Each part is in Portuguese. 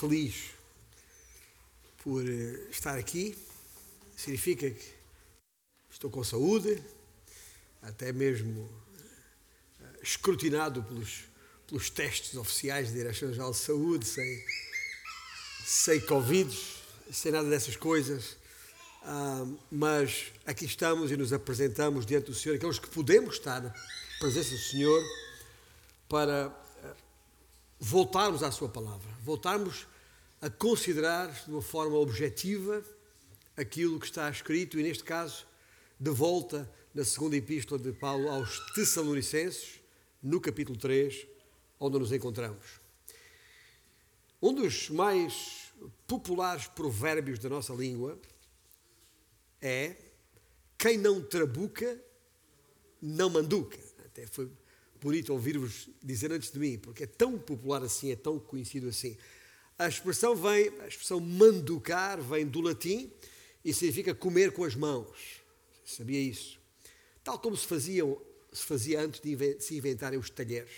feliz por eh, estar aqui. Significa que estou com saúde, até mesmo eh, escrutinado pelos, pelos testes oficiais da Direção-Geral de Saúde, sem, sem Covid, sem nada dessas coisas. Ah, mas aqui estamos e nos apresentamos diante do Senhor, aqueles que podemos estar na presença do Senhor, para voltarmos à Sua palavra, voltarmos a considerar de uma forma objetiva aquilo que está escrito, e neste caso, de volta na segunda epístola de Paulo aos Tessalonicenses, no capítulo 3, onde nos encontramos. Um dos mais populares provérbios da nossa língua é quem não trabuca, não manduca. Até foi bonito ouvir-vos dizer antes de mim, porque é tão popular assim, é tão conhecido assim. A expressão vem, a expressão manducar vem do latim e significa comer com as mãos. Sabia isso? Tal como se, faziam, se fazia antes de se inventarem os talheres.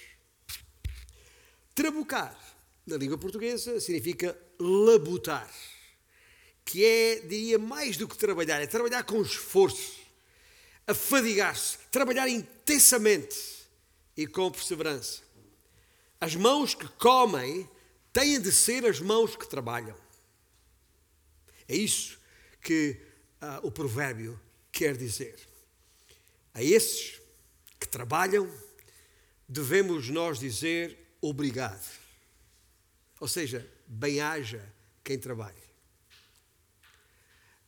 Trabucar, na língua portuguesa, significa labutar que é, diria, mais do que trabalhar, é trabalhar com esforço, afadigar-se, trabalhar intensamente e com perseverança. As mãos que comem têm de ser as mãos que trabalham. É isso que uh, o provérbio quer dizer. A esses que trabalham, devemos nós dizer obrigado. Ou seja, bem-haja quem trabalha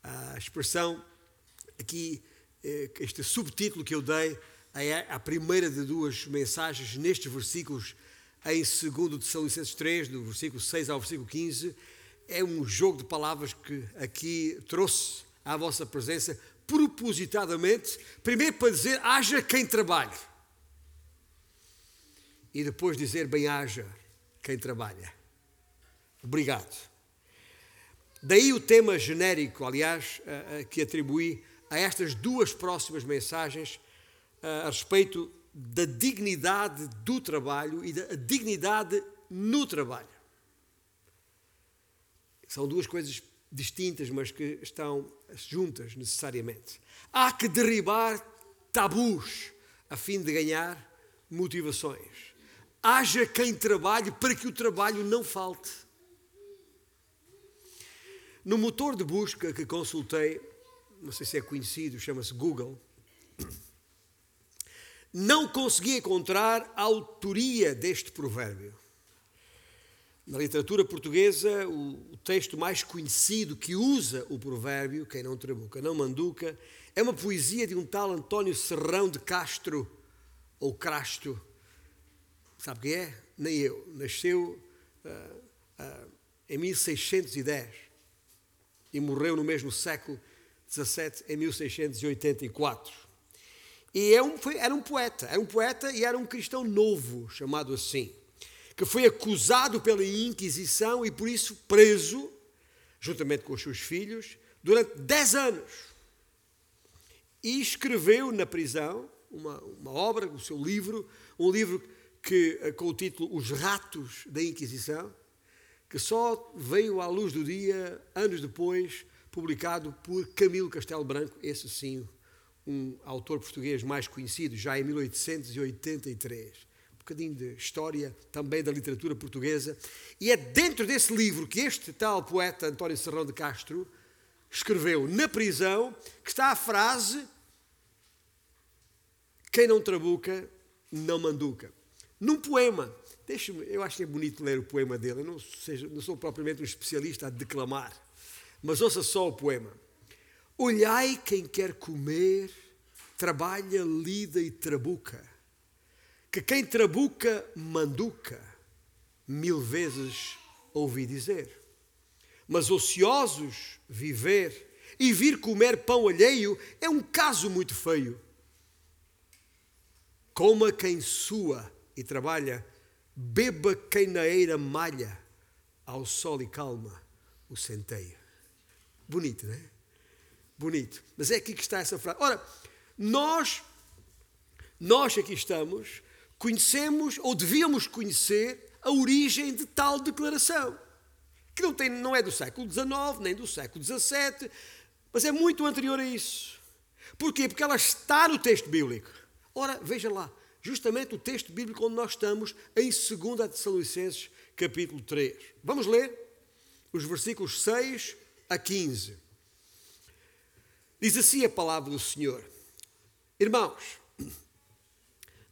a expressão aqui, eh, este subtítulo que eu dei à primeira de duas mensagens nestes versículos em 2 Tessalonicenses 3, do versículo 6 ao versículo 15, é um jogo de palavras que aqui trouxe à vossa presença propositadamente, primeiro para dizer haja quem trabalhe e depois dizer bem haja quem trabalha. Obrigado. Daí o tema genérico, aliás, eh, eh, que atribuí a estas duas próximas mensagens a respeito da dignidade do trabalho e da dignidade no trabalho. São duas coisas distintas, mas que estão juntas necessariamente. Há que derribar tabus a fim de ganhar motivações. Haja quem trabalhe para que o trabalho não falte. No motor de busca que consultei, não sei se é conhecido, chama-se Google, não consegui encontrar a autoria deste provérbio. Na literatura portuguesa, o, texto mais conhecido que usa o provérbio, quem não trabuca, não manduca, é uma poesia de um tal António Serrão de Castro, ou Crasto. Sabe quem é? Nem eu. Nasceu uh, uh, em 1610 e morreu no mesmo século XVII, em 1684. E é um, foi, era um poeta, era um poeta e era um cristão novo, chamado assim, que foi acusado pela Inquisição e por isso preso, juntamente com os seus filhos, durante 10 anos. E escreveu na prisão uma, uma obra, o seu livro, um livro que, eh, com o título Os Ratos da Inquisição, que só veio à luz do dia anos depois, publicado por Camilo Castelo Branco, esse sim, um autor português mais conhecido, já em 1883. Um bocadinho de história também da literatura portuguesa. E é dentro desse livro que este tal poeta António Serrão de Castro escreveu, na prisão, que está a frase: Quem não trabuca, não manduca. Num poema Deixa-me, eu acho que é bonito ler o poema dele. Eu não, seja, não sou propriamente um especialista a declamar, mas ouça só o poema. Olhai quem quer comer, trabalha, lida e trabuca. Que quem trabuca, manduca, mil vezes ouvi dizer. Mas ociosos viver e vir comer pão alheio é um caso muito feio. Coma quem sua e trabalha Beba quem na eira malha, ao sol e calma o centeia. Bonito, não é? Bonito. Mas é aqui que está essa frase. Ora, nós, nós aqui estamos, conhecemos ou devíamos conhecer a origem de tal declaração. que não, tem, não é do século XIX, nem do século XVII, mas é muito anterior a isso. Porquê? Porque ela está no texto bíblico. Ora, veja lá, justamente o texto bíblico onde nós estamos, em 2 Tessalonicenses, capítulo 3. Vamos ler os versículos 6 a 15. Diz assim a palavra do Senhor: Irmãos,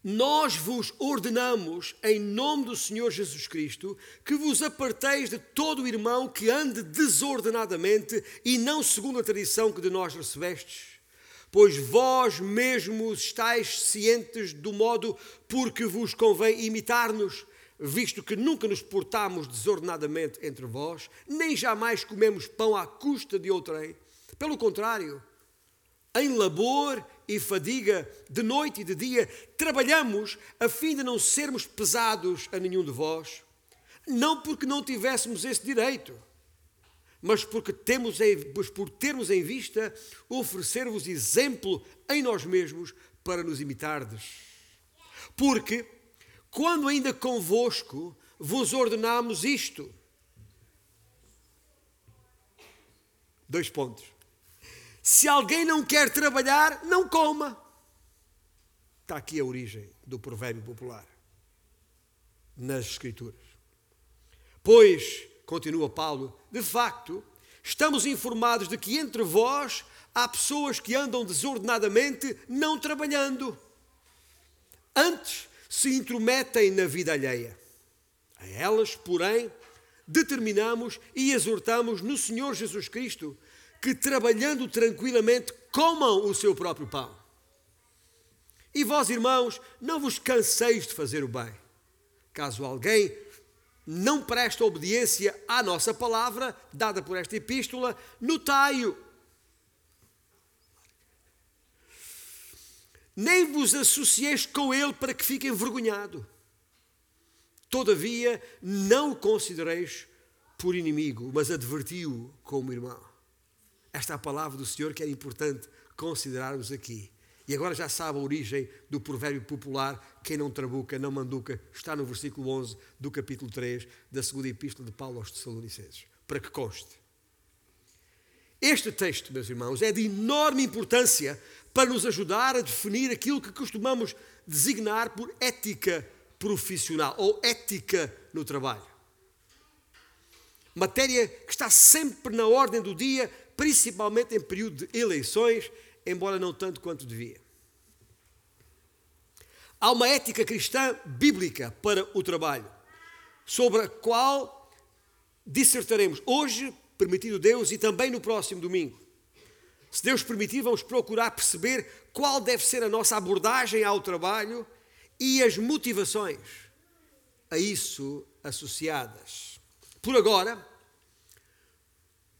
nós vos ordenamos, em nome do Senhor Jesus Cristo, que vos aparteis de todo irmão que ande desordenadamente e não segundo a tradição que de nós recebestes pois vós mesmos estáis cientes do modo por que vos convém imitar-nos, visto que nunca nos portamos desordenadamente entre vós, nem jamais comemos pão à custa de outrem. Pelo contrário, em labor e fadiga, de noite e de dia, trabalhamos a fim de não sermos pesados a nenhum de vós, não porque não tivéssemos esse direito mas porque temos mas por termos em vista oferecer-vos exemplo em nós mesmos para nos imitardes. Porque, quando ainda convosco vos ordenamos isto, dois pontos. Se alguém não quer trabalhar, não coma. Está aqui a origem do provérbio popular nas Escrituras. Pois continua Paulo, de facto, estamos informados de que entre vós há pessoas que andam desordenadamente, não trabalhando. Antes se intrometem na vida alheia. A elas, porém, determinamos e exortamos no Senhor Jesus Cristo que, trabalhando tranquilamente, comam o seu próprio pão. E vós, irmãos, não vos canseis de fazer o bem. Caso alguém não presta obediência à nossa palavra, dada por esta epístola, notai-o. Nem vos associeis com ele para que fique envergonhado. Todavia, não o considereis por inimigo, mas advertiu-o como irmão. Esta é a palavra do Senhor que é importante considerarmos aqui. E agora já sabe a origem do provérbio popular: quem não trabuca, não manduca, está no versículo 11 do capítulo 3 da segunda epístola de Paulo aos Tessalonicenses. Para que conste. Este texto, meus irmãos, é de enorme importância para nos ajudar a definir aquilo que costumamos designar por ética profissional ou ética no trabalho. Matéria que está sempre na ordem do dia, principalmente em período de eleições embora não tanto quanto devia. Há uma ética cristã bíblica para o trabalho, sobre a qual dissertaremos hoje, permitido Deus, e também no próximo domingo. Se Deus permitir, vamos procurar perceber qual deve ser a nossa abordagem ao trabalho e as motivações a isso associadas. Por agora,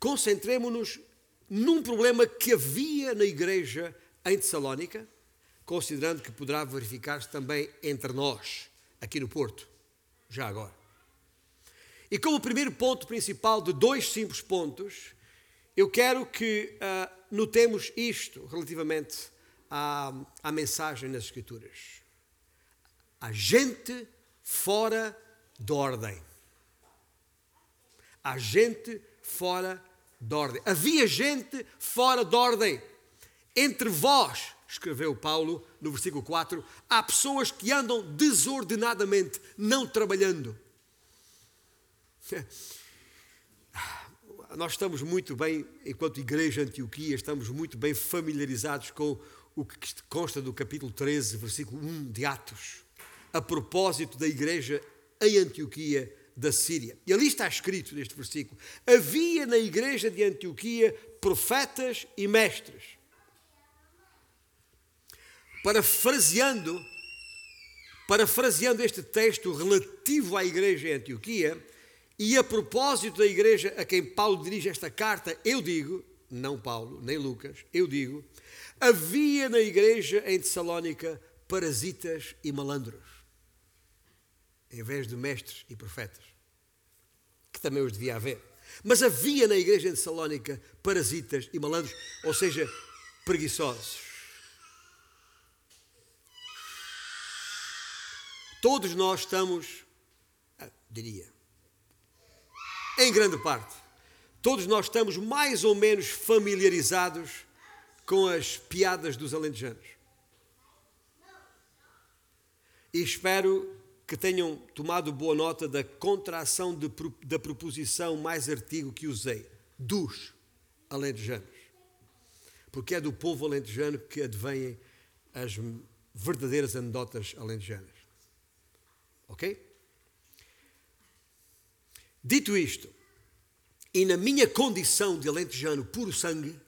concentremos-nos num problema que havia na igreja em Tessalónica, considerando que poderá verificar-se também entre nós, aqui no Porto, já agora. E como primeiro ponto principal de dois simples pontos, eu quero que uh, notemos isto relativamente à, à mensagem nas Escrituras. Há gente fora de ordem. Há gente fora de de ordem. Havia gente fora de ordem. Entre vós, escreveu Paulo no versículo 4, há pessoas que andam desordenadamente, não trabalhando. Nós estamos muito bem, enquanto Igreja Antioquia, estamos muito bem familiarizados com o que consta do capítulo 13, versículo 1 de Atos, a propósito da Igreja em Antioquia da Síria. E ali está escrito neste versículo: havia na igreja de Antioquia profetas e mestres. Parafraseando, parafraseando este texto relativo à igreja em Antioquia, e a propósito da igreja a quem Paulo dirige esta carta, eu digo, não Paulo, nem Lucas, eu digo, havia na igreja em Tessalónica parasitas e malandros em vez de mestres e profetas, que também os devia haver. Mas havia na igreja de Salónica parasitas e malandros, ou seja, preguiçosos. Todos nós estamos, ah, diria, em grande parte. Todos nós estamos mais ou menos familiarizados com as piadas dos alentejanos. E espero que tenham tomado boa nota da contração de, da proposição mais artigo que usei, dos alentejanos. Porque é do povo alentejano que advêm as verdadeiras anedotas alentejanas. Ok? Dito isto, e na minha condição de alentejano puro sangue,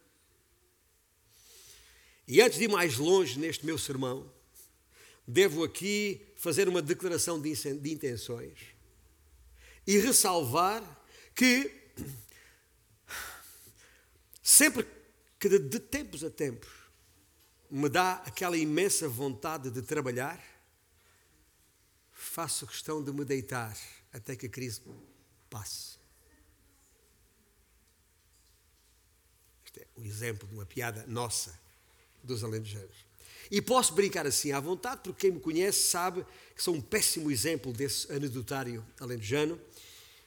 e antes de ir mais longe neste meu sermão, devo aqui fazer uma declaração de intenções e ressalvar que sempre que de tempos a tempos me dá aquela imensa vontade de trabalhar, faço questão de me deitar até que a crise passe. Este é o exemplo de uma piada nossa dos alentejanos. E posso brincar assim à vontade, porque quem me conhece sabe que sou um péssimo exemplo desse anedotário alentejano,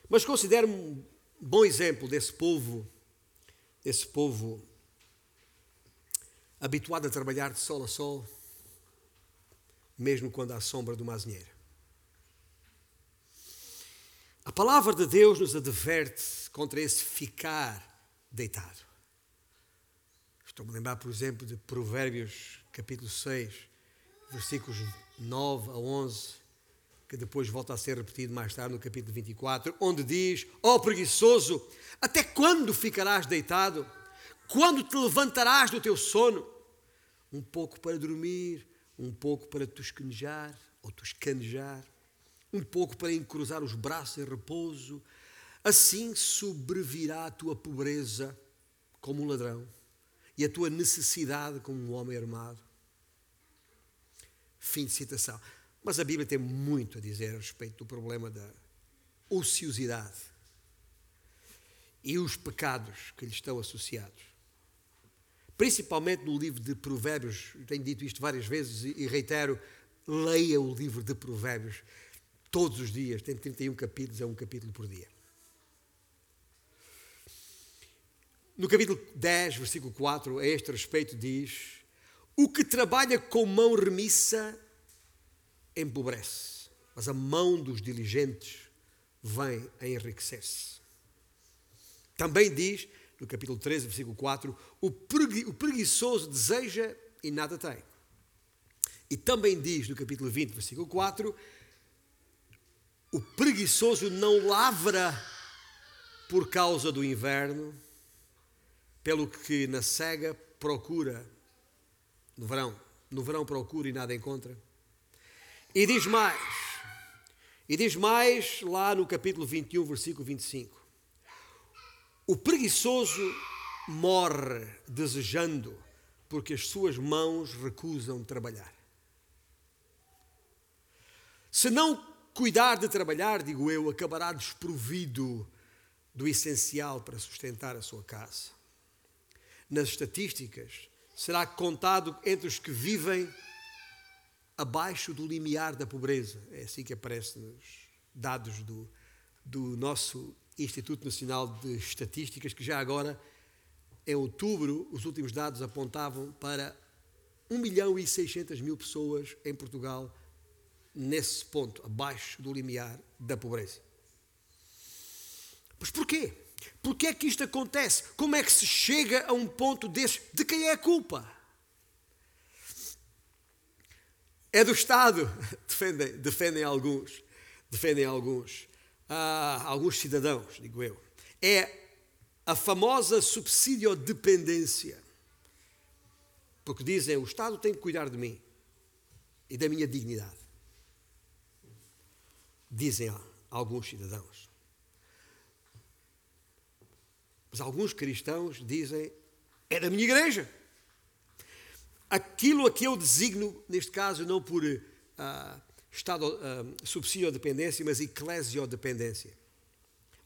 mas considero-me um bom exemplo desse povo, desse povo habituado a trabalhar de sol a sol, mesmo quando há sombra de uma azinheira. A palavra de Deus nos adverte contra esse ficar deitado. Estou-me a lembrar, por exemplo, de Provérbios, capítulo 6, versículos 9 a 11, que depois volta a ser repetido mais tarde no capítulo 24, onde diz: Ó oh, preguiçoso, até quando ficarás deitado? Quando te levantarás do teu sono? Um pouco para dormir, um pouco para tosquenejar ou toscanejar um pouco para encruzar os braços em repouso. Assim sobrevirá a tua pobreza como um ladrão e a tua necessidade como um homem armado. Fim de citação. Mas a Bíblia tem muito a dizer a respeito do problema da ociosidade e os pecados que lhe estão associados. Principalmente no livro de Provérbios, tenho dito isto várias vezes e reitero, leia o livro de Provérbios todos os dias, tem 31 capítulos, é um capítulo por dia. No capítulo 10, versículo 4, a este respeito diz: O que trabalha com mão remissa empobrece, mas a mão dos diligentes vem a enriquecer-se. Também diz, no capítulo 13, versículo 4, o preguiçoso deseja e nada tem. E também diz, no capítulo 20, versículo 4, o preguiçoso não lavra por causa do inverno, pelo que na cega procura no verão. No verão procura e nada encontra. E diz mais, e diz mais lá no capítulo 21, versículo 25. O preguiçoso morre desejando, porque as suas mãos recusam trabalhar. Se não cuidar de trabalhar, digo eu, acabará desprovido do essencial para sustentar a sua casa. Nas estatísticas, será contado entre os que vivem abaixo do limiar da pobreza. É assim que aparece nos dados do, do nosso Instituto Nacional de Estatísticas, que já agora, em outubro, os últimos dados apontavam para 1 milhão e 600 mil pessoas em Portugal nesse ponto, abaixo do limiar da pobreza. Mas porquê? Porquê é que isto acontece? Como é que se chega a um ponto desse? De quem é a culpa? É do Estado, defendem, defendem alguns, defendem alguns, ah, alguns cidadãos, digo eu. É a famosa subsídio-dependência. Porque dizem, o Estado tem que cuidar de mim e da minha dignidade dizem alguns cidadãos. Mas alguns cristãos dizem: é da minha igreja. Aquilo a que eu designo, neste caso, não por uh, estado, uh, subsídio ou dependência, mas eclesiodependência.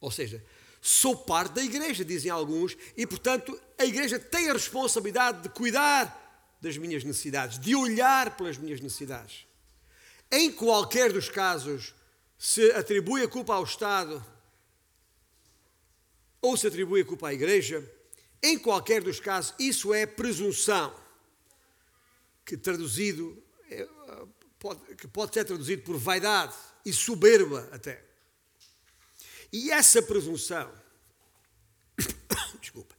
Ou seja, sou parte da igreja, dizem alguns, e portanto a igreja tem a responsabilidade de cuidar das minhas necessidades, de olhar pelas minhas necessidades. Em qualquer dos casos, se atribui a culpa ao Estado, ou se atribui a culpa à igreja. Em qualquer dos casos, isso é presunção, que traduzido é, pode, que pode ser traduzido por vaidade e soberba até. E essa presunção, desculpa,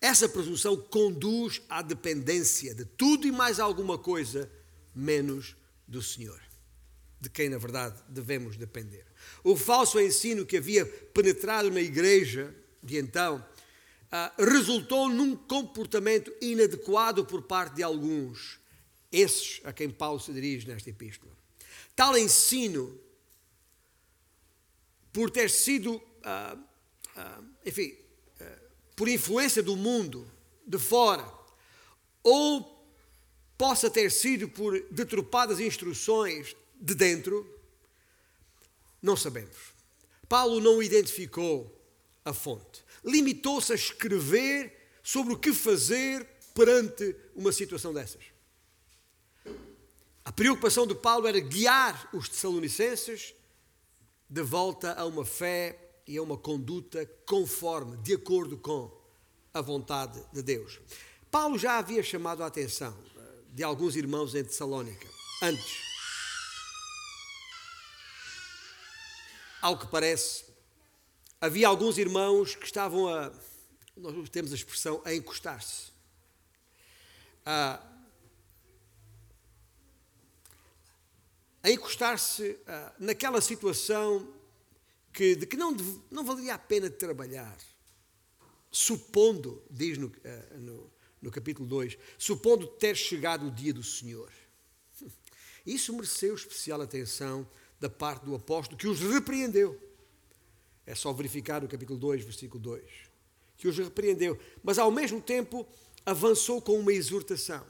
essa presunção conduz à dependência de tudo e mais alguma coisa menos do Senhor, de quem na verdade devemos depender. O falso ensino que havia penetrado na igreja de então ah, resultou num comportamento inadequado por parte de alguns, esses a quem Paulo se dirige nesta epístola. Tal ensino, por ter sido, ah, ah, enfim, por influência do mundo, de fora, ou possa ter sido por deturpadas instruções de dentro, não sabemos. Paulo não identificou a fonte. Limitou-se a escrever sobre o que fazer perante uma situação dessas. A preocupação de Paulo era guiar os Tessalonicenses de volta a uma fé e a uma conduta conforme, de acordo com a vontade de Deus. Paulo já havia chamado a atenção de alguns irmãos em Tessalónica, antes. Ao que parece, havia alguns irmãos que estavam a, nós temos a expressão, a encostar-se. A, a encostar-se naquela situação que, de que não, não valeria a pena trabalhar. Supondo, diz no, uh, no, no capítulo 2, supondo ter chegado o dia do Senhor. Isso mereceu especial atenção da parte do apóstolo que os repreendeu. É só verificar o capítulo 2, versículo 2. Que os repreendeu, mas ao mesmo tempo avançou com uma exortação.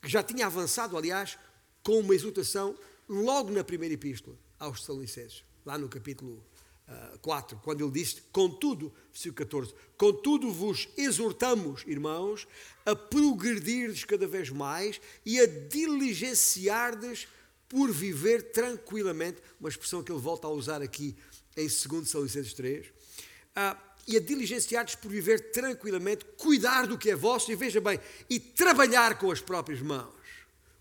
Que já tinha avançado, aliás, com uma exortação logo na primeira epístola aos Tessalonicenses, lá no capítulo 4, quando ele disse: Contudo, versículo 14: Contudo vos exortamos, irmãos, a progredirdes cada vez mais e a diligenciardes por viver tranquilamente, uma expressão que ele volta a usar aqui em 2 Salonicenses 3, ah, e a diligenciar-vos por viver tranquilamente, cuidar do que é vosso, e veja bem, e trabalhar com as próprias mãos,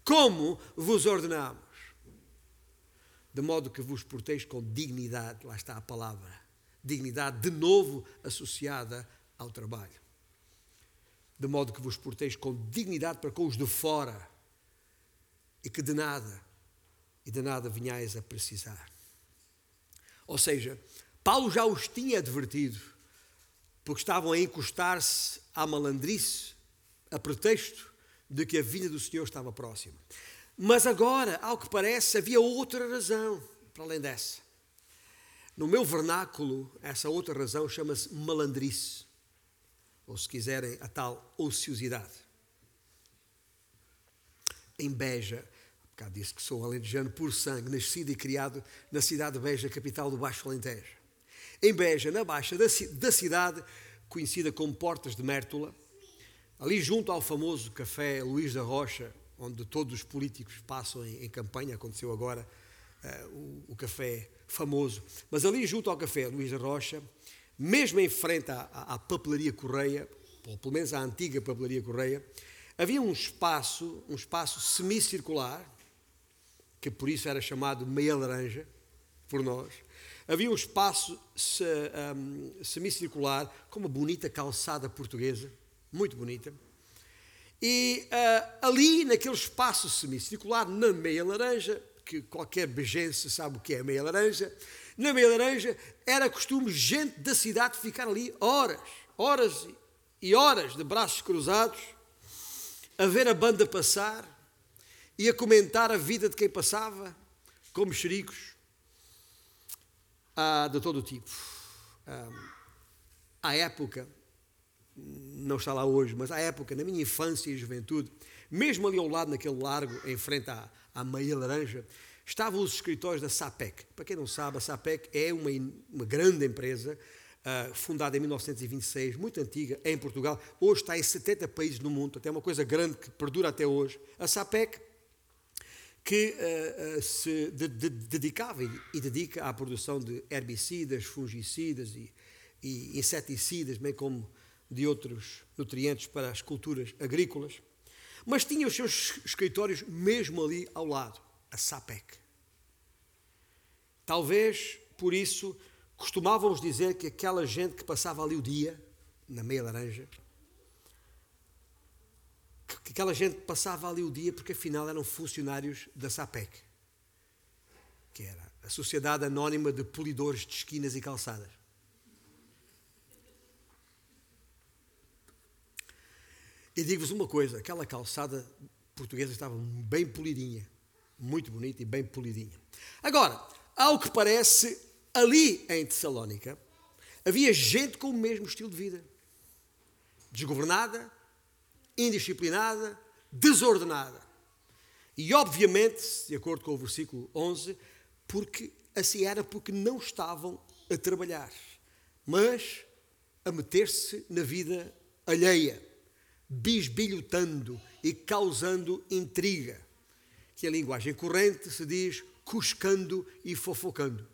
como vos ordenamos de modo que vos porteis com dignidade, lá está a palavra, dignidade de novo associada ao trabalho. De modo que vos porteis com dignidade para com os de fora e que de nada, e de nada vinhais a precisar. Ou seja, Paulo já os tinha advertido, porque estavam a encostar-se à malandrice, a pretexto de que a vinda do Senhor estava próxima. Mas agora, ao que parece, havia outra razão para além dessa. No meu vernáculo, essa outra razão chama-se malandrice, ou se quiserem, a tal ociosidade. Em Beja, disse que sou alentejano por sangue, nascido e criado na cidade de Beja, capital do Baixo Alentejo. Em Beja, na baixa da cidade, conhecida como Portas de Mértola, ali junto ao famoso café Luís da Rocha, onde todos os políticos passam em, em campanha, aconteceu agora uh, o, o, café famoso. Mas ali junto ao café Luís da Rocha, mesmo em frente à, à, à papelaria Correia, ou pelo menos à antiga papelaria Correia, havia um espaço, um espaço semicircular, que por isso era chamado meia laranja, por nós. Havia um espaço se, um, semicircular com uma bonita calçada portuguesa, muito bonita e uh, ali, naquele espaço semicircular, na meia laranja, que qualquer bejense sabe o que é meia laranja, na meia laranja era costume gente da cidade ficar ali horas, horas e horas de braços cruzados, a ver a banda passar e a comentar a vida de quem passava, como xericos, ah, de todo o tipo. Ah, à época, não está lá hoje, mas à época, na minha infância e juventude, mesmo ali ao lado, naquele largo, em frente à, à Meia Laranja, estavam os escritórios da SAPEC. Para quem não sabe, a SAPEC é uma, uma grande empresa, uh, fundada em 1926, muito antiga, em Portugal. Hoje está em 70 países no mundo, até uma coisa grande que perdura até hoje. A SAPEC, que uh, uh, se de, de, dedicava e, dedica à produção de herbicidas, fungicidas e e inseticidas, bem como de outros nutrientes para as culturas agrícolas. Mas tinha os seus escritórios mesmo ali ao lado, a SAPEC. Talvez por isso costumávamos dizer que aquela gente que passava ali o dia, na meia laranja, que aquela gente passava ali o dia porque afinal eram funcionários da SAPEC, que era a Sociedade Anónima de Polidores de Esquinas e Calçadas. E digo-vos uma coisa: aquela calçada portuguesa estava bem polidinha, muito bonita e bem polidinha. Agora, ao que parece, ali em Tessalónica, havia gente com o mesmo estilo de vida: desgovernada, indisciplinada, desordenada. E obviamente, de acordo com o versículo 11, porque assim era porque não estavam a trabalhar, mas a meter-se na vida alheia, bisbilhotando e causando intriga, que a linguagem corrente se diz cuscando e fofocando.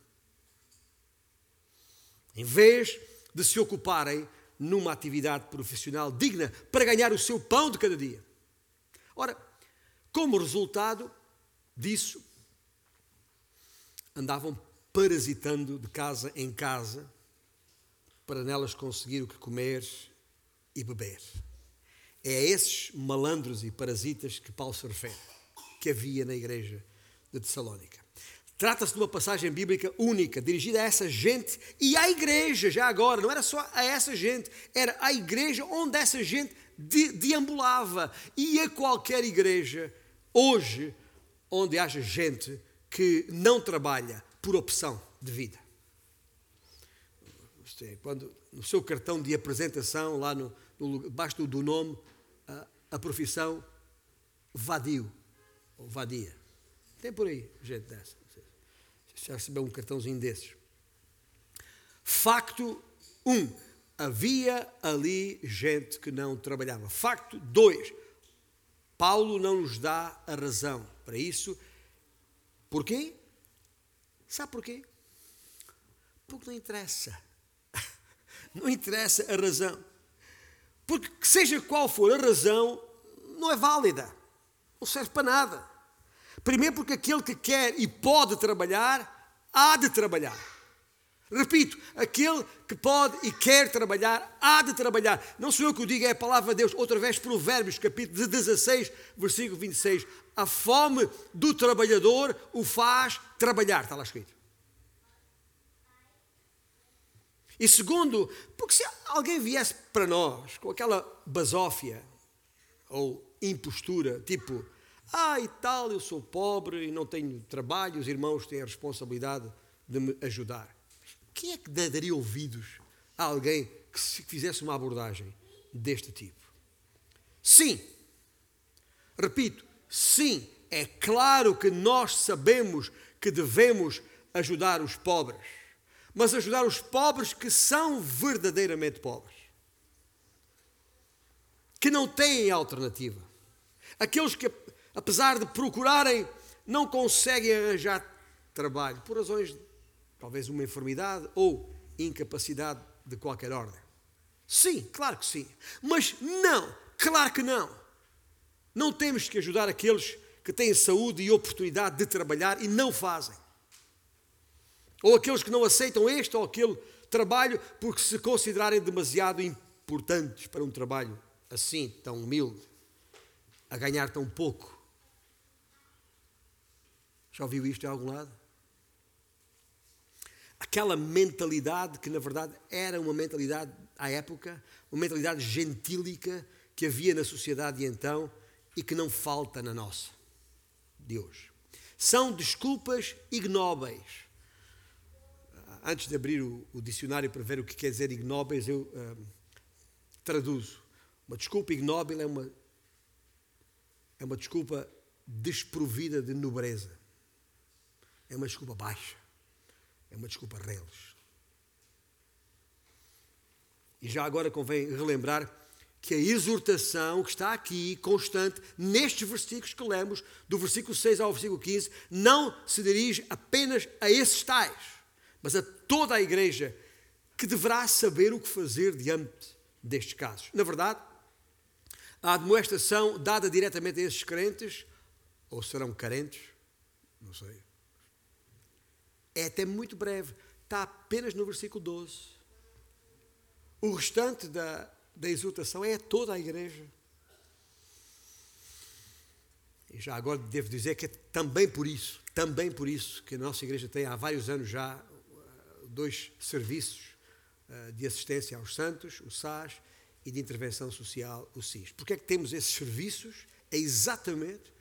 Em vez de se ocuparem numa atividade profissional digna para ganhar o seu pão de cada dia. Ora, como resultado disso, andavam parasitando de casa em casa para nelas conseguir o que comer e beber. É a esses malandros e parasitas que Paulo se refere, que havia na igreja de Tessalónica. Trata-se de uma passagem bíblica única, dirigida a essa gente e à igreja, já agora, não era só a essa gente, era a igreja onde essa gente deambulava. E a qualquer igreja, hoje, onde haja gente que não trabalha por opção de vida. É, quando no seu cartão de apresentação, lá no, no baixo do nome, a, a profissão vadio, ou vadia. Tem por aí gente dessa já recebeu um cartãozinho desses. Facto 1. Um, havia ali gente que não trabalhava. Facto 2. Paulo não nos dá a razão para isso. Porquê? Sabe porquê? Porque não interessa. Não interessa a razão. Porque, seja qual for a razão, não é válida. Não serve para nada. Primeiro, porque aquele que quer e pode trabalhar, há de trabalhar. Repito, aquele que pode e quer trabalhar, há de trabalhar. Não sou eu que o digo, é a palavra de Deus. Outra vez, Provérbios, capítulo 16, versículo 26. A fome do trabalhador o faz trabalhar, está lá escrito. E segundo, porque se alguém viesse para nós com aquela basófia ou impostura, tipo, ah, e tal, eu sou pobre e não tenho trabalho, os irmãos têm a responsabilidade de me ajudar. Quem é que daria ouvidos a alguém que fizesse uma abordagem deste tipo? Sim, repito, sim, é claro que nós sabemos que devemos ajudar os pobres, mas ajudar os pobres que são verdadeiramente pobres, que não têm alternativa, aqueles que apesar de procurarem, não conseguem arranjar trabalho por razões, talvez uma enfermidade ou incapacidade de qualquer ordem. Sim, claro que sim. Mas não, claro que não. Não temos que ajudar aqueles que têm saúde e oportunidade de trabalhar e não fazem. Ou aqueles que não aceitam este ou aquele trabalho porque se considerarem demasiado importantes para um trabalho assim, tão humilde, a ganhar tão pouco. Já ouviu isto em algum lado? Aquela mentalidade que, na verdade, era uma mentalidade à época, uma mentalidade gentílica que havia na sociedade de então e que não falta na nossa, de hoje. São desculpas ignóbeis. Antes de abrir o, o dicionário para ver o que quer dizer ignóbeis, eu uh, traduzo. Uma desculpa ignóbil é uma, é uma desculpa desprovida de nobreza é uma desculpa baixa, é uma desculpa reles. E já agora convém relembrar que a exortação que está aqui, constante, nestes versículos que lemos, do versículo 6 ao versículo 15, não se dirige apenas a esses tais, mas a toda a igreja que deverá saber o que fazer diante destes casos. Na verdade, a admoestação dada diretamente a esses crentes, ou serão carentes, não sei, é até muito breve, está apenas no versículo 12. O restante da, da é toda a igreja. E já agora devo dizer que é também por isso, também por isso, que a nossa igreja tem há vários anos já uh, dois serviços uh, de assistência aos santos, o SAS, e de intervenção social, o SIS. Porque é que temos esses serviços? É exatamente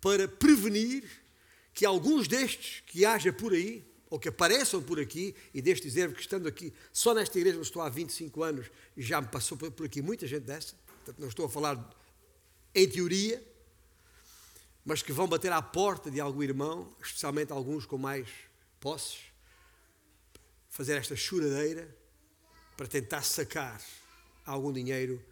para prevenir que alguns destes que haja por aí, ou que apareçam por aqui, e deixe dizer que estando aqui, só nesta igreja estou há 25 anos, já me passou por aqui muita gente dessa, portanto não estou a falar em teoria, mas que vão bater à porta de algum irmão, especialmente alguns com mais posses, fazer esta choradeira para tentar sacar algum dinheiro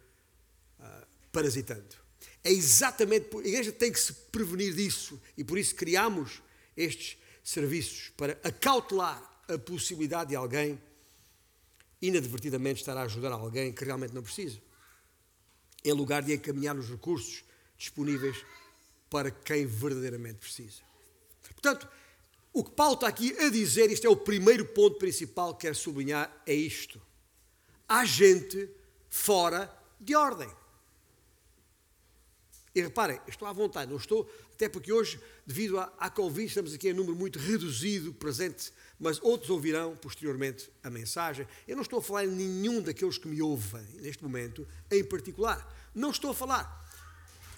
uh, parasitando. É exatamente, a igreja tem que se prevenir disso e por isso criamos estes serviços para acautelar a possibilidade de alguém inadvertidamente estar a ajudar alguém que realmente não precisa, em lugar de encaminhar os recursos disponíveis para quem verdadeiramente precisa. Portanto, o que Paulo está aqui a dizer, isto é o primeiro ponto principal que quero sublinhar, é isto. Há gente fora de ordem. E reparem, estou à vontade, não estou, até porque hoje, devido à, à Covid, estamos aqui em número muito reduzido presente, mas outros ouvirão posteriormente a mensagem. Eu não estou a falar em nenhum daqueles que me ouvem neste momento, em particular. Não estou a falar.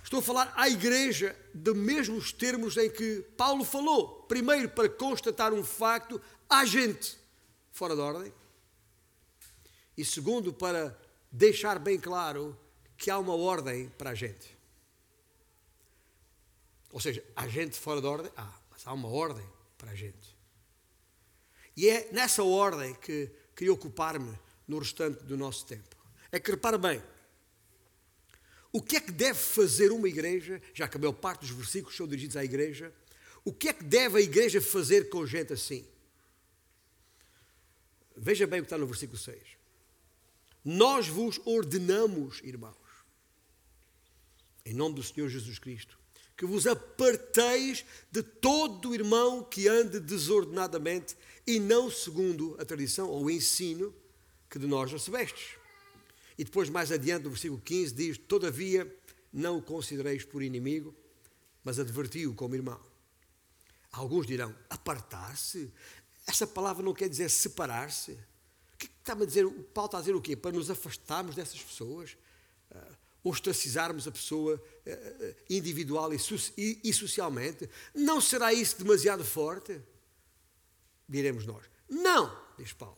Estou a falar à igreja de mesmos termos em que Paulo falou. Primeiro, para constatar um facto, há gente fora de ordem. E segundo, para deixar bem claro que há uma ordem para a gente. Ou seja, há gente fora de ordem? Ah, mas há uma ordem para a gente. E é nessa ordem que queria ocupar-me no restante do nosso tempo. É que repara bem, o que é que deve fazer uma igreja, já que a maior parte dos versículos são dirigidos à igreja, o que é que deve a igreja fazer com gente assim? Veja bem o que está no versículo 6. Nós vos ordenamos, irmãos, em nome do Senhor Jesus Cristo, que vos aparteis de todo irmão que ande desordenadamente e não segundo a tradição ou o ensino que de nós recebestes. E depois, mais adiante, no versículo 15, diz: Todavia não o considereis por inimigo, mas adverti-o como irmão. Alguns dirão: apartar-se? Essa palavra não quer dizer separar-se. O que, está a dizer? O Paulo está a dizer o quê? Para nos afastarmos dessas pessoas? Ostracizarmos a pessoa uh, individual e, e, e socialmente? Não será isso demasiado forte? Diremos nós. Não, diz Paulo.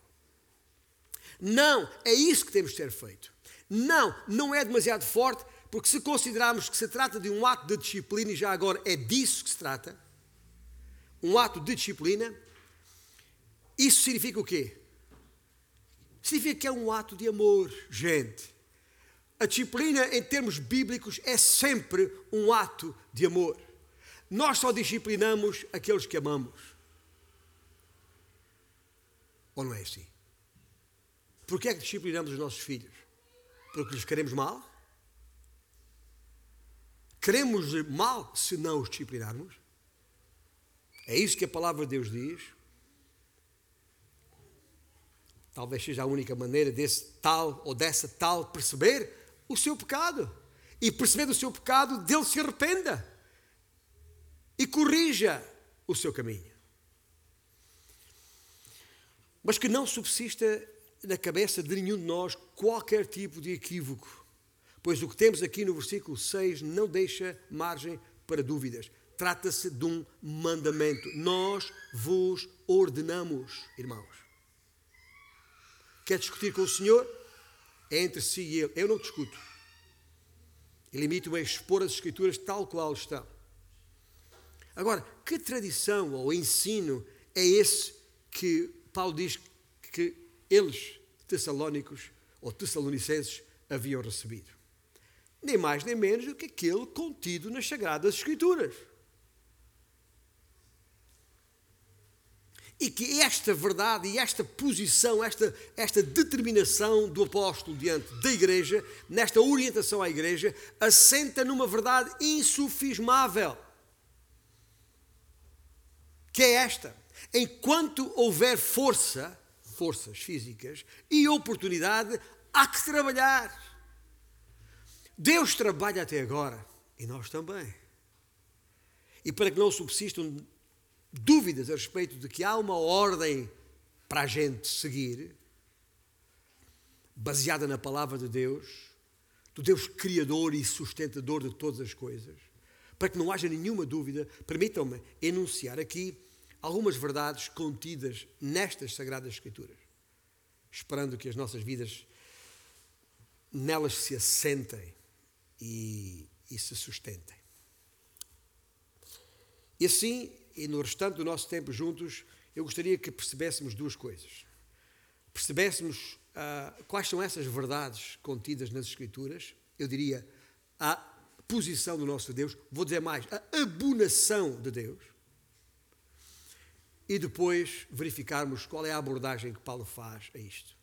Não, é isso que temos de ser feito. Não, não é demasiado forte, porque se considerarmos que se trata de um ato de disciplina, e já agora é disso que se trata, um ato de disciplina, isso significa o quê? Significa que é um ato de amor, gente. A disciplina, em termos bíblicos, é sempre um ato de amor. Nós só disciplinamos aqueles que amamos. Ou não é assim? Porquê é que disciplinamos os nossos filhos? Porque lhes queremos mal? Queremos mal se não os disciplinarmos? É isso que a palavra de Deus diz. Talvez seja a única maneira desse tal ou dessa tal perceber o seu pecado. E percebendo o seu pecado, dele se arrependa e corrija o seu caminho. Mas que não subsista na cabeça de nenhum de nós qualquer tipo de equívoco, pois o que temos aqui no versículo 6 não deixa margem para dúvidas. Trata-se de um mandamento. Nós vos ordenamos, irmãos. Quer discutir com o Senhor? É entre si e Ele. Eu não discuto. Eu limito-me a expor as Escrituras tal qual estão. Agora, que tradição ou ensino é esse que Paulo diz que eles, tessalónicos ou tessalonicenses, haviam recebido. Nem mais nem menos do que aquele contido nas Sagradas Escrituras. E que esta verdade e esta posição, esta, esta determinação do apóstolo diante da igreja, nesta orientação à igreja, assenta numa verdade insufismável. Que é esta: enquanto houver força, forças físicas e oportunidade, há que trabalhar. Deus trabalha até agora e nós também. E para que não subsistam dúvidas a respeito de que há uma ordem para a gente seguir, baseada na palavra de Deus, do Deus criador e sustentador de todas as coisas, para que não haja nenhuma dúvida, permitam-me enunciar aqui algumas verdades contidas nestas Sagradas Escrituras, esperando que as nossas vidas nelas se assentem e, e se sustentem. E assim, e no restante do nosso tempo juntos, eu gostaria que percebêssemos duas coisas. Percebêssemos uh, quais são essas verdades contidas nas Escrituras, eu diria a posição do nosso Deus, vou dizer mais, a abonação de Deus, e depois verificarmos qual é a abordagem que Paulo faz a isto.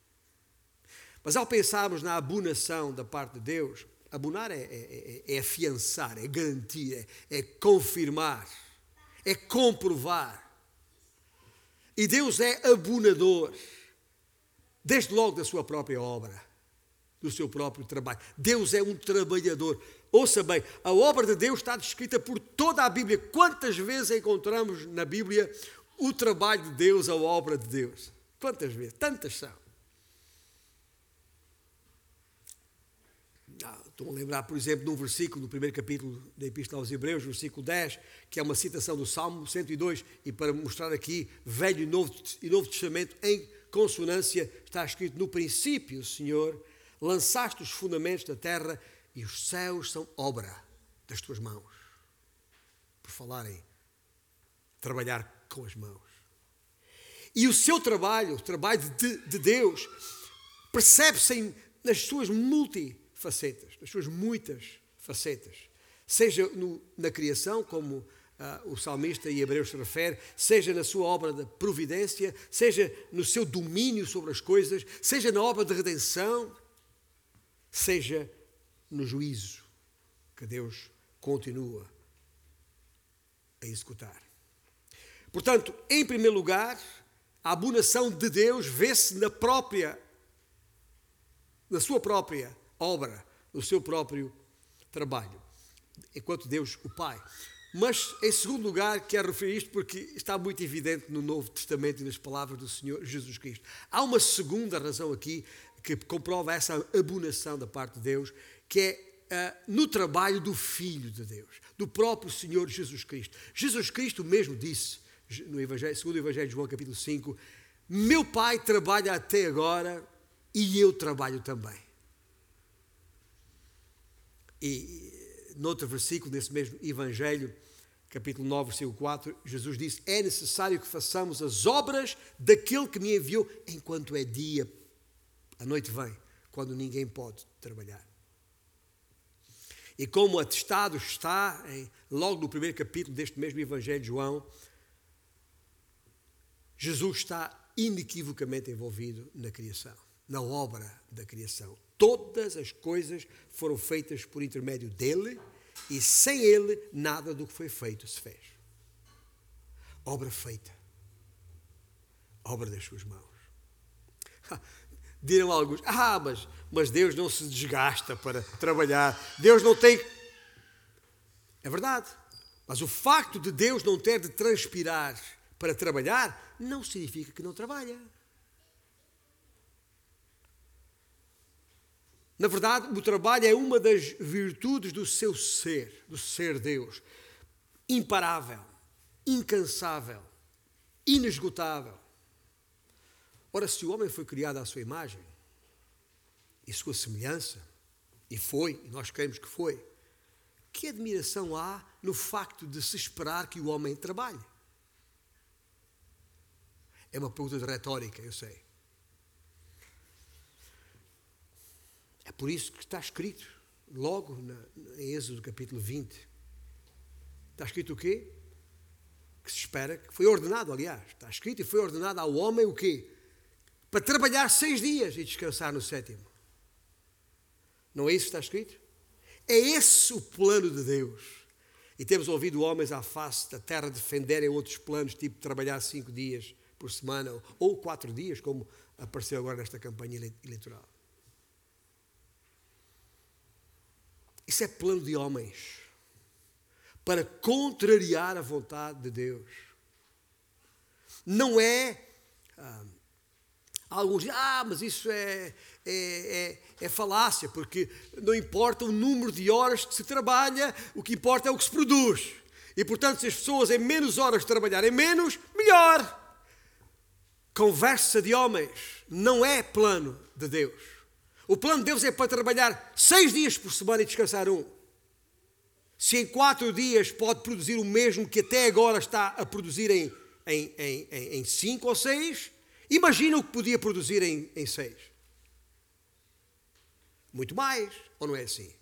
Mas ao pensarmos na abonação da parte de Deus, abonar é, é, é, é afiançar, é garantir, é, é confirmar é comprovar. E Deus é abonador, desde logo da sua própria obra, do seu próprio trabalho. Deus é um trabalhador. Ouça bem, a obra de Deus está descrita por toda a Bíblia. Quantas vezes encontramos na Bíblia o trabalho de Deus, a obra de Deus? Quantas vezes? Tantas são. Estou a lembrar, por exemplo, de um versículo do primeiro capítulo da Epístola aos Hebreus, versículo 10, que é uma citação do Salmo 102, e para mostrar aqui Velho e Novo, e Novo Testamento em consonância, está escrito: No princípio, Senhor, lançaste os fundamentos da terra e os céus são obra das tuas mãos. Por falarem, trabalhar com as mãos. E o seu trabalho, o trabalho de, de Deus, percebe-se nas suas multi facetas, das suas muitas facetas. Seja no, na criação, como uh, o salmista e Hebreus se refere, seja na sua obra de providência, seja no seu domínio sobre as coisas, seja na obra de redenção, seja no juízo que Deus continua a executar. Portanto, em primeiro lugar, a abonação de Deus vê-se na própria, na sua própria obra, no seu próprio trabalho, enquanto Deus, o Pai. Mas, em segundo lugar, quero referir isto porque está muito evidente no Novo Testamento e nas palavras do Senhor Jesus Cristo. Há uma segunda razão aqui que comprova essa abonação da parte de Deus, que é uh, no trabalho do Filho de Deus, do próprio Senhor Jesus Cristo. Jesus Cristo mesmo disse, no Evangelho, segundo o Evangelho de João, capítulo 5, Meu Pai trabalha até agora e eu trabalho também. E noutro versículo desse mesmo Evangelho, capítulo 9, versículo 4, Jesus disse: É necessário que façamos as obras daquele que me enviou enquanto é dia. A noite vem, quando ninguém pode trabalhar. E como atestado está, em, logo no primeiro capítulo deste mesmo Evangelho de João, Jesus está inequivocamente envolvido na criação, na obra da criação. Todas as coisas foram feitas por intermédio dele e sem ele nada do que foi feito se fez. Obra feita. Obra das suas mãos. Dirão alguns: Ah, mas, mas Deus não se desgasta para trabalhar. Deus não tem. É verdade. Mas o facto de Deus não ter de transpirar para trabalhar não significa que não trabalha. Na verdade, o trabalho é uma das virtudes do seu ser, do ser Deus. Imparável, incansável, inesgotável. Ora, se o homem foi criado à sua imagem e sua semelhança, e foi, e nós queremos que foi, que admiração há no facto de se esperar que o homem trabalhe? É uma pergunta de retórica, eu sei. É por isso que está escrito, logo na, em Êxodo capítulo 20, está escrito o quê? que se espera, que foi ordenado, aliás, está escrito, e foi ordenado ao homem o quê? Para trabalhar seis dias e descansar no sétimo. Não é isso que está escrito? É esse o plano de Deus. E temos ouvido homens à face da terra defenderem outros planos, tipo trabalhar cinco dias por semana ou quatro dias, como apareceu agora nesta campanha eleitoral. Isso é plano de homens para contrariar a vontade de Deus. Não é. Ah, alguns dizem, ah, mas isso é, é, é, é, falácia, porque não importa o número de horas que se trabalha, o que importa é o que se produz. E portanto, se as pessoas em menos horas trabalharem menos, melhor. Conversa de homens não é plano de Deus. O plano de Deus é para trabalhar seis dias por semana e descansar um. Se em quatro dias pode produzir o mesmo que até agora está a produzir em, em, em, em cinco ou seis, imagina o que podia produzir em, em seis. Muito mais, ou não é assim?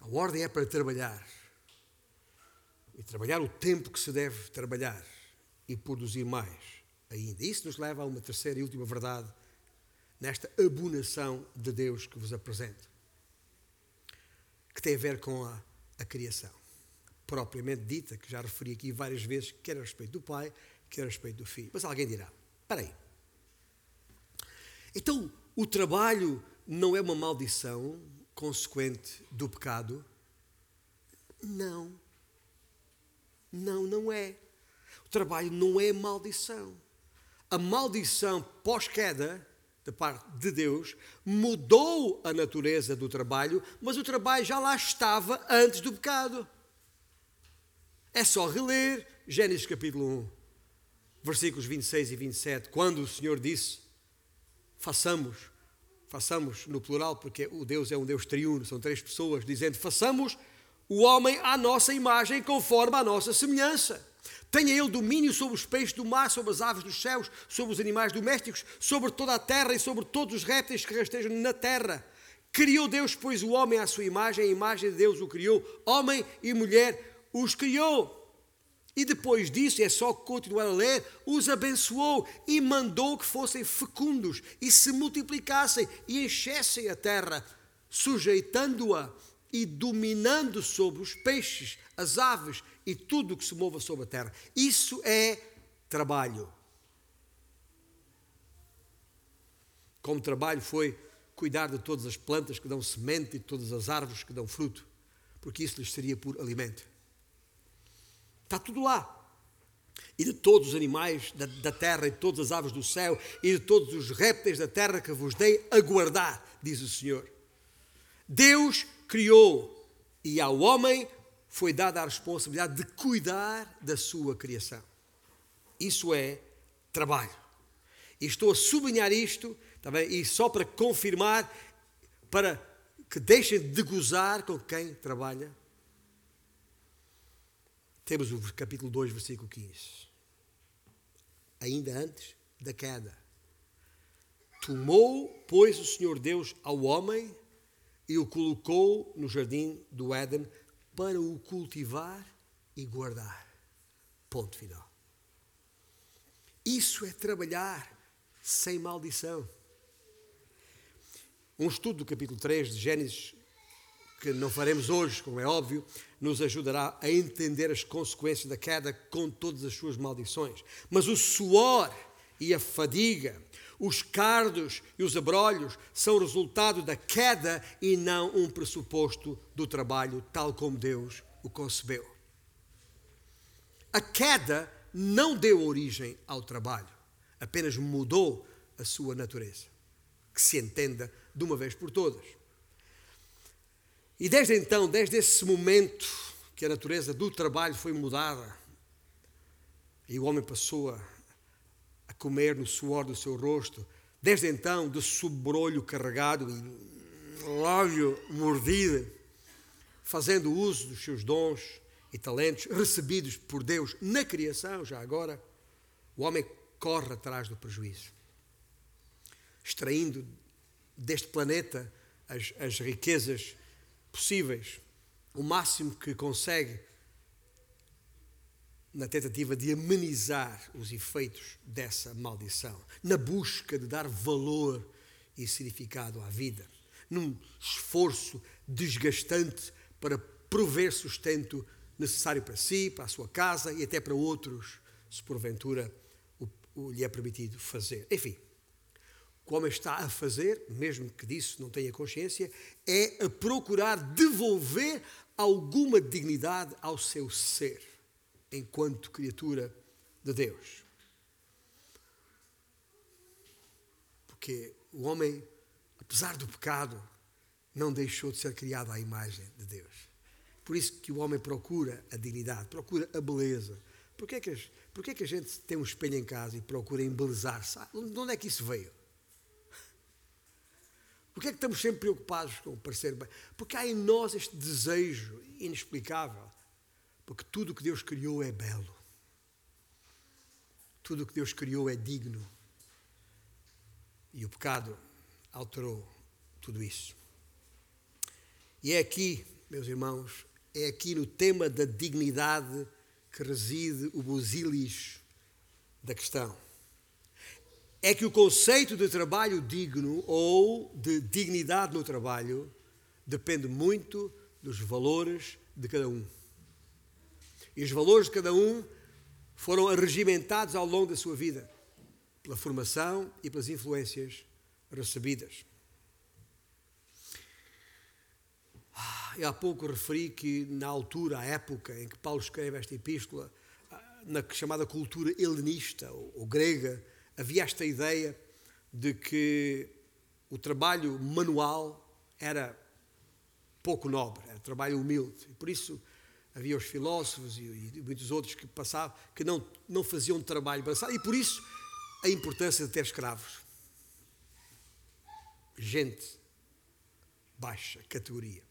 A ordem é para trabalhar. E trabalhar o tempo que se deve trabalhar e produzir mais ainda. Isso nos leva a uma terceira e última verdade nesta abonação de Deus que vos apresento, que tem a ver com a, a criação, propriamente dita, que já referi aqui várias vezes, quer a respeito do Pai, quer a respeito do Filho. Mas alguém dirá: espera aí. Então, o trabalho não é uma maldição consequente do pecado? Não. Não, não é. O trabalho não é maldição. A maldição pós-queda da parte de Deus, mudou a natureza do trabalho, mas o trabalho já lá estava antes do pecado. É só reler Gênesis capítulo 1, versículos 26 e 27, quando o Senhor disse: façamos, façamos no plural, porque o Deus é um Deus triuno, são três pessoas, dizendo: façamos o homem à nossa imagem, conforme a nossa semelhança. Tenha ele domínio sobre os peixes do mar, sobre as aves dos céus, sobre os animais domésticos, sobre toda a terra e sobre todos os répteis que rastejam na terra. Criou Deus, pois, o homem à sua imagem, a imagem de Deus o criou, homem e mulher os criou. E depois disso, é só continuar a ler, os abençoou e mandou que fossem fecundos e se multiplicassem e enchessem a terra, sujeitando-a e dominando sobre os peixes, as aves e tudo o que se mova sobre a terra. Isso é trabalho. Como trabalho foi cuidar de todas as plantas que dão semente e de todas as árvores que dão fruto, porque isso lhes seria por alimento. Está tudo lá. E de todos os animais da, da terra, e de todas as aves do céu, e de todos os répteis da terra que vos dei a guardar, diz o Senhor. Deus criou e ao homem foi dada a responsabilidade de cuidar da sua criação. Isso é trabalho. E estou a sublinhar isto, bem? e só para confirmar, para que deixem de gozar com quem trabalha. Temos o capítulo 2, versículo 15. Ainda antes da queda. Tomou, pois, o Senhor Deus ao homem e o colocou no jardim do Éden para o cultivar e guardar. Ponto final. Isso é trabalhar sem maldição. Um estudo do capítulo 3 de Gênesis, que não faremos hoje, como é óbvio, nos ajudará a entender as consequências da queda com todas as suas maldições. Mas o suor e a fadiga os cardos e os abrolhos são resultado da queda e não um pressuposto do trabalho, tal como Deus o concebeu. A queda não deu origem ao trabalho, apenas mudou a sua natureza. Que se entenda de uma vez por todas. E desde então, desde esse momento que a natureza do trabalho foi mudada, e o homem passou a comer no suor do seu rosto, desde então, de sobrolho carregado e lábio mordido, fazendo uso dos seus dons e talentos recebidos por Deus na criação, já agora, o homem corre atrás do prejuízo, extraindo deste planeta as, as riquezas possíveis, o máximo que consegue na tentativa de amenizar os efeitos dessa maldição, na busca de dar valor e significado à vida, num esforço desgastante para prover sustento necessário para si, para a sua casa e até para outros, se porventura o, o lhe é permitido fazer. Enfim, o que o homem está a fazer, mesmo que disso não tenha consciência, é a procurar devolver alguma dignidade ao seu ser enquanto criatura de Deus. Porque o homem, apesar do pecado, não deixou de ser criado à imagem de Deus. Por isso que o homem procura a dignidade, procura a beleza. Porquê é que, porquê é que a gente tem um espelho em casa e procura embelezar-se? De onde é que isso veio? Porquê é que estamos sempre preocupados com parecer bem? Porque há em nós este desejo inexplicável porque tudo o que Deus criou é belo. Tudo o que Deus criou é digno. E o pecado alterou tudo isso. E é aqui, meus irmãos, é aqui no tema da dignidade que reside o busilis da questão. É que o conceito de trabalho digno ou de dignidade no trabalho depende muito dos valores de cada um. E os valores de cada um foram arregimentados ao longo da sua vida, pela formação e pelas influências recebidas. Ah, eu há pouco referi que, na altura, a época em que Paulo escreve esta epístola, ah, na chamada cultura helenista ou, grega, havia esta ideia de que o trabalho manual era pouco nobre, era trabalho humilde. E por isso havia os filósofos e, e, muitos outros que passavam, que não, não faziam trabalho braçal, e por isso a importância de ter escravos. Gente baixa categoria.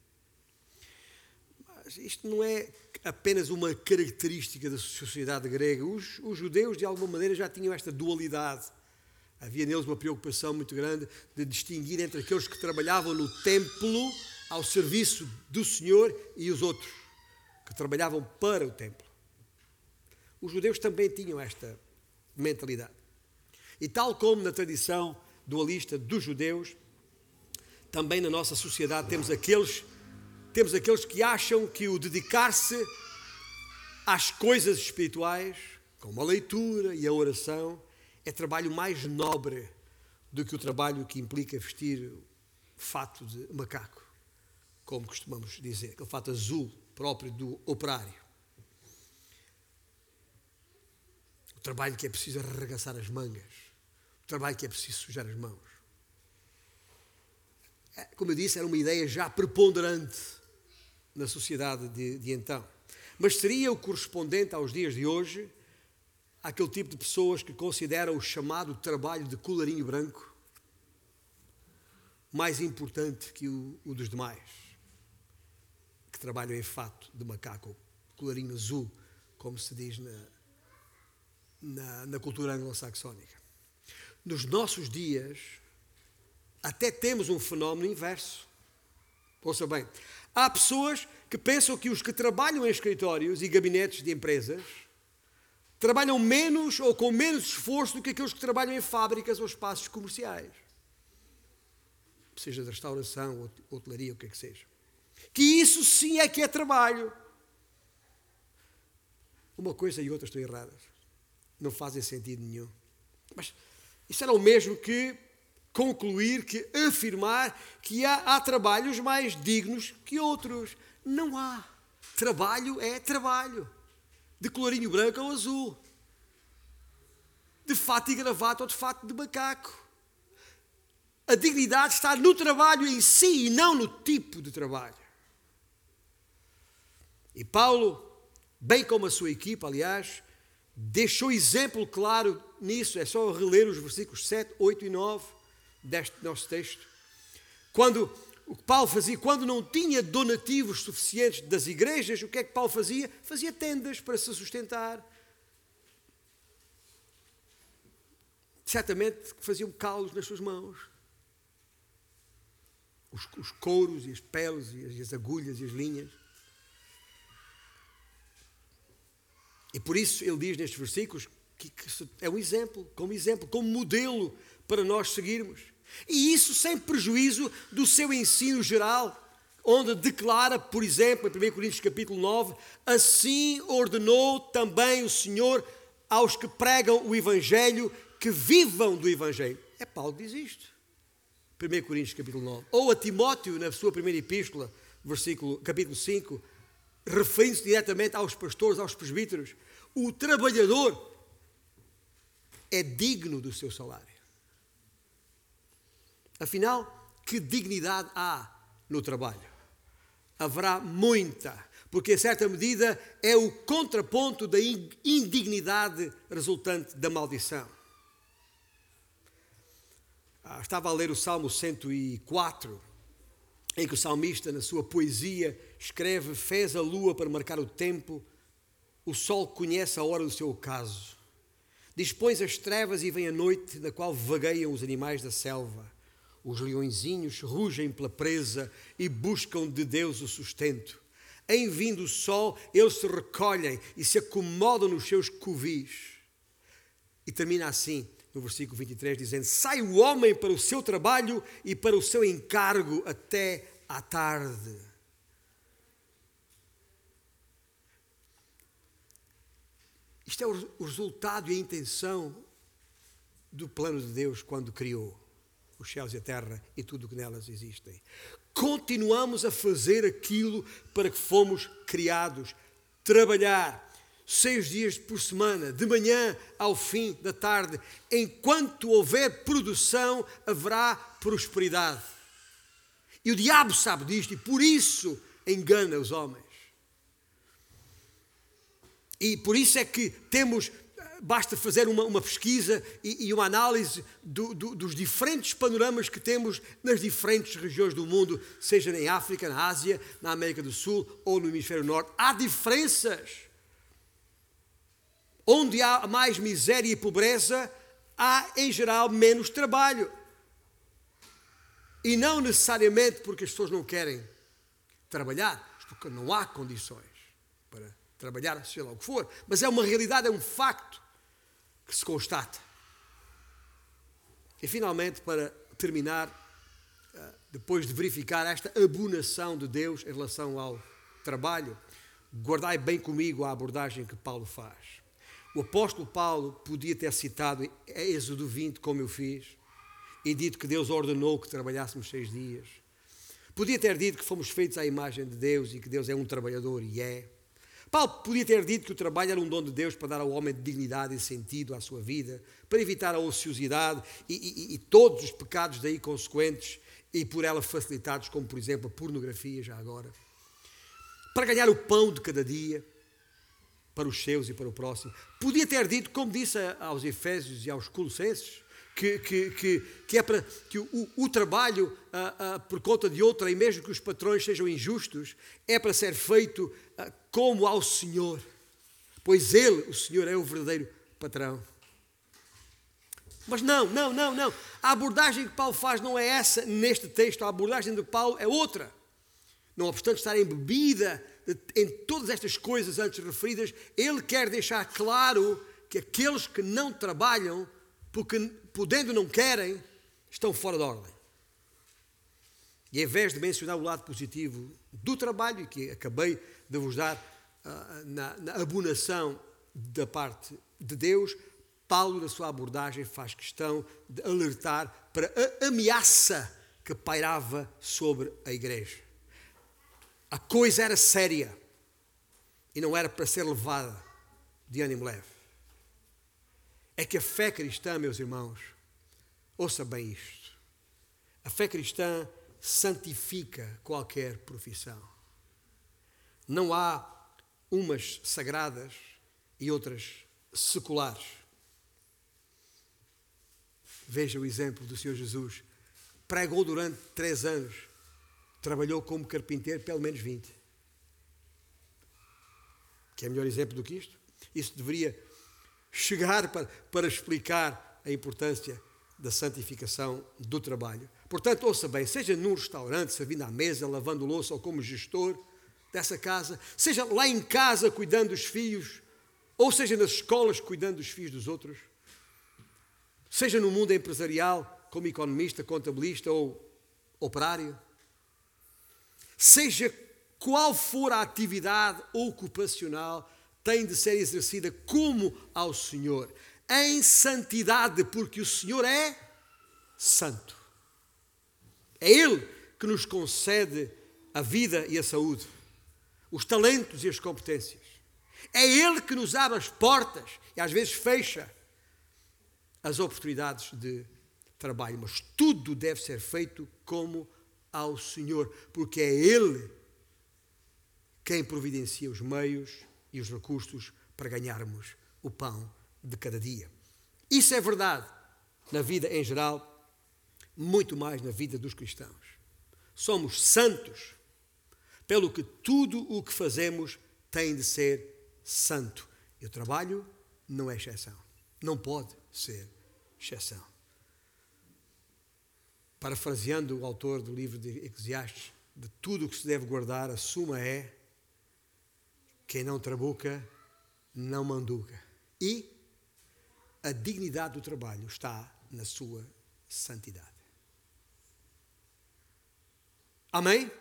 Mas isto não é apenas uma característica da sociedade grega. Os, os judeus, de alguma maneira, já tinham esta dualidade. Havia neles uma preocupação muito grande de distinguir entre aqueles que trabalhavam no templo ao serviço do Senhor e os outros que trabalhavam para o templo. Os judeus também tinham esta mentalidade. E tal como na tradição dualista dos judeus, também na nossa sociedade temos aqueles temos aqueles que acham que o dedicar-se às coisas espirituais, como a leitura e a oração, é trabalho mais nobre do que o trabalho que implica vestir fato de macaco, como costumamos dizer, aquele fato azul próprio do operário. O trabalho que é preciso arregaçar as mangas. O trabalho que é preciso sujar as mãos. É, como eu disse, era uma ideia já preponderante na sociedade de, de então. Mas seria o correspondente aos dias de hoje aquele tipo de pessoas que consideram o chamado trabalho de colarinho branco mais importante que o, o dos demais que trabalham em fato de macaco, colarinho azul, como se diz na, na, na cultura anglo-saxónica. Nos nossos dias, até temos um fenómeno inverso. Ouça bem, há pessoas que pensam que os que trabalham em escritórios e gabinetes de empresas trabalham menos ou com menos esforço do que aqueles que trabalham em fábricas ou espaços comerciais. Seja de restauração, hotelaria, o que é que seja que isso sim é que é trabalho. Uma coisa e outra estão erradas. Não fazem sentido nenhum. Mas isso era o mesmo que concluir, que afirmar que há, há trabalhos mais dignos que outros. Não há. Trabalho é trabalho. De colorinho branco ou azul. De fato e gravata ou de fato de macaco. A dignidade está no trabalho em si e não no tipo de trabalho. E Paulo, bem como a sua equipa, aliás, deixou exemplo claro nisso. É só reler os versículos 7, 8 e 9 deste nosso texto. Quando o que Paulo fazia, quando não tinha donativos suficientes das igrejas, o que é que Paulo fazia? Fazia tendas para se sustentar. Certamente faziam calos nas suas mãos. os, os couros e as peles e as, e as agulhas e as linhas. E por isso ele diz nestes versículos que, que é um exemplo, como exemplo, como modelo para nós seguirmos. E isso sem prejuízo do seu ensino geral, onde declara, por exemplo, em 1 Coríntios capítulo 9, assim ordenou também o Senhor aos que pregam o Evangelho que vivam do Evangelho. É Paulo que diz isto. 1 Coríntios capítulo 9. Ou a Timóteo, na sua primeira epístola, versículo, capítulo 5, referindo-se diretamente aos pastores, aos presbíteros, o trabalhador é digno do seu salário. Afinal, que dignidade há no trabalho? Haverá muita, porque, em certa medida, é o contraponto da indignidade resultante da maldição. Ah, estava a ler o Salmo 104, em que o salmista, na sua poesia, escreve: Fez a lua para marcar o tempo, o sol conhece a hora do seu ocaso. Dispões as trevas e vem a noite, na qual vagueiam os animais da selva. Os leõezinhos rugem pela presa e buscam de Deus o sustento. Em vindo o sol, eles se recolhem e se acomodam nos seus covis. E termina assim, no versículo 23, dizendo: Sai o homem para o seu trabalho e para o seu encargo até à tarde. Isto é o resultado e a intenção do plano de Deus quando criou os céus e a terra e tudo o que nelas existem. Continuamos a fazer aquilo para que fomos criados, trabalhar seis dias por semana, de manhã ao fim da tarde. Enquanto houver produção, haverá prosperidade. E o diabo sabe disto e por isso engana os homens. E por isso é que temos, basta fazer uma, uma pesquisa e, e, uma análise do, do, dos diferentes panoramas que temos nas diferentes regiões do mundo, seja em África, na Ásia, na América do Sul ou no Hemisfério Norte. Há diferenças. Onde há mais miséria e pobreza, há em geral menos trabalho. E não necessariamente porque as pessoas não querem trabalhar, porque não há condições para trabalhar, seja lá o que for, mas é uma realidade, é um facto que se constata. E finalmente, para terminar, ah, depois de verificar esta abonação de Deus em relação ao trabalho, guardai bem comigo a abordagem que Paulo faz. O apóstolo Paulo podia ter citado Êxodo 20, como eu fiz, e dito que Deus ordenou que trabalhássemos seis dias. Podia ter dito que fomos feitos à imagem de Deus e que Deus é um trabalhador, e é. Paulo podia ter dito que o trabalho era um dom de Deus para dar ao homem dignidade e sentido à sua vida, para evitar a ociosidade e, e, e todos os pecados daí consequentes e por ela facilitados, como por exemplo a pornografia, já agora. Para ganhar o pão de cada dia, para os seus e para o próximo. Podia ter dito, como disse aos Efésios e aos Colossenses, que, que, que, que é para que o, o trabalho ah, ah, por conta de outra, e mesmo que os patrões sejam injustos, é para ser feito ah, como ao Senhor, pois Ele, o Senhor, é o verdadeiro patrão. Mas não, não, não, não. A abordagem que Paulo faz não é essa neste texto, a abordagem de Paulo é outra. Não obstante estar embebida em todas estas coisas antes referidas, ele quer deixar claro que aqueles que não trabalham, porque podendo não querem, estão fora da ordem. E em vez de mencionar o lado positivo do trabalho, que acabei de vos dar uh, na, na abonação da parte de Deus, Paulo, na sua abordagem, faz questão de alertar para a ameaça que pairava sobre a igreja. A coisa era séria e não era para ser levada de ânimo leve. É que a fé cristã, meus irmãos, ouça bem isto. A fé cristã santifica qualquer profissão. Não há umas sagradas e outras seculares. Veja o exemplo do Senhor Jesus. Pregou durante três anos, trabalhou como carpinteiro pelo menos 20. Que é melhor exemplo do que isto? Isso deveria chegar para, para explicar a importância da santificação do trabalho. Portanto, ouça bem, seja num restaurante, servindo à mesa, lavando louça ou como gestor dessa casa, seja lá em casa cuidando dos filhos, ou seja nas escolas cuidando dos filhos dos outros, seja no mundo empresarial, como economista, contabilista ou operário, seja qual for a atividade ocupacional, tem de ser exercida como ao Senhor, em santidade, porque o Senhor é santo. É Ele que nos concede a vida e a saúde, os talentos e as competências. É Ele que nos abre as portas e às vezes fecha as oportunidades de trabalho, mas tudo deve ser feito como ao Senhor, porque é Ele quem providencia os meios e os recursos para ganharmos o pão de cada dia. Isso é verdade na vida em geral, muito mais na vida dos cristãos. Somos santos, pelo que tudo o que fazemos tem de ser santo. E o trabalho não é exceção. Não pode ser exceção. Parafraseando o autor do livro de Eclesiastes, de tudo o que se deve guardar, a suma é quem não trabuca, não manduca. E a dignidade do trabalho está na sua santidade. Amém?